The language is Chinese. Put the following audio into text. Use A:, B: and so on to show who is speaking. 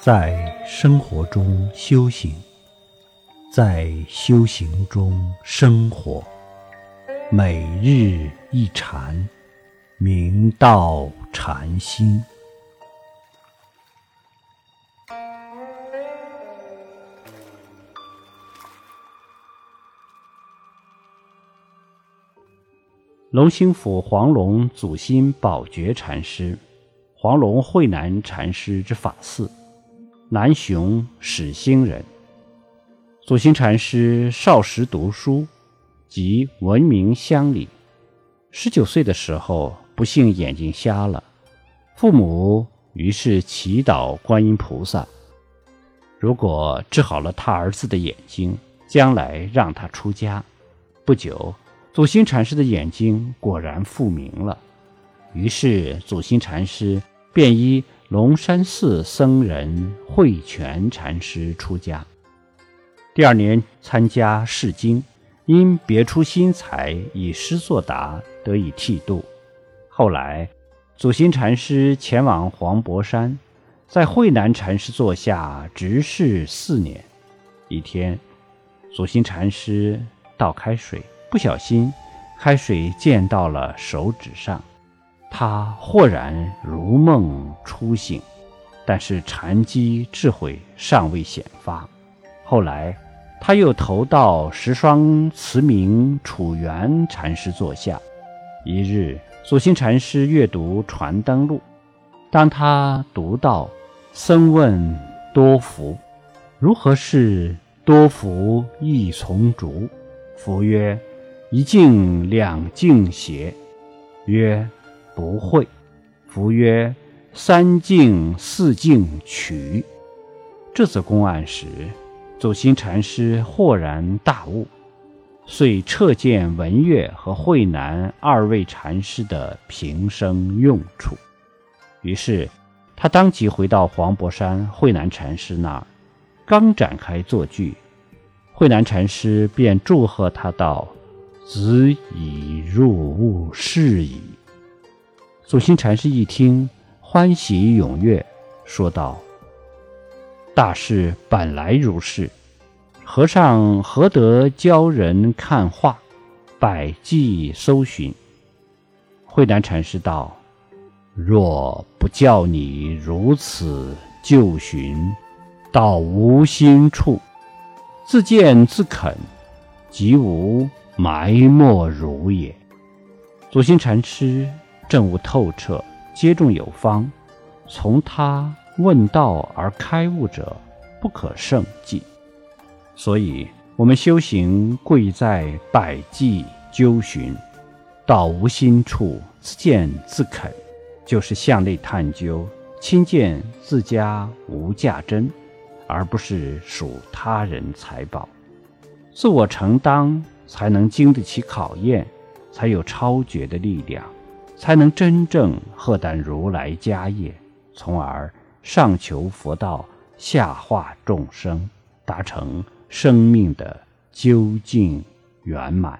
A: 在生活中修行，在修行中生活，每日一禅，明道禅心。龙兴府黄龙祖心宝觉禅师，黄龙慧南禅师之法嗣。南雄始兴人，祖心禅师少时读书，即闻名乡里。十九岁的时候，不幸眼睛瞎了，父母于是祈祷观音菩萨，如果治好了他儿子的眼睛，将来让他出家。不久，祖心禅师的眼睛果然复明了，于是祖心禅师便依。龙山寺僧人慧泉禅师出家，第二年参加试经，因别出心裁，以诗作答，得以剃度。后来，祖心禅师前往黄柏山，在慧南禅师座下执事四年。一天，祖心禅师倒开水，不小心，开水溅到了手指上。他豁然如梦初醒，但是禅机智慧尚未显发。后来，他又投到十双慈明楚元禅师座下。一日，祖心禅师阅读《传灯录》，当他读到“僧问多福，如何是多福一从竹？”福曰：“一径两径斜。”曰。不会，夫曰：“三境四境取。”这则公案时，祖心禅师豁然大悟，遂彻见文月和慧南二位禅师的平生用处。于是，他当即回到黄柏山慧南禅师那儿，刚展开作句，慧南禅师便祝贺他道：“子已入悟是矣。”祖心禅师一听，欢喜踊跃，说道：“大事本来如是，和尚何得教人看画，百计搜寻？”慧南禅师道：“若不教你如此就寻，到无心处，自见自肯，即无埋没如也。”祖心禅师。证悟透彻，接种有方，从他问道而开悟者，不可胜计。所以，我们修行贵在百计究寻，到无心处，自见自肯，就是向内探究，亲见自家无价真，而不是属他人财宝。自我承当，才能经得起考验，才有超绝的力量。才能真正荷担如来家业，从而上求佛道，下化众生，达成生命的究竟圆满。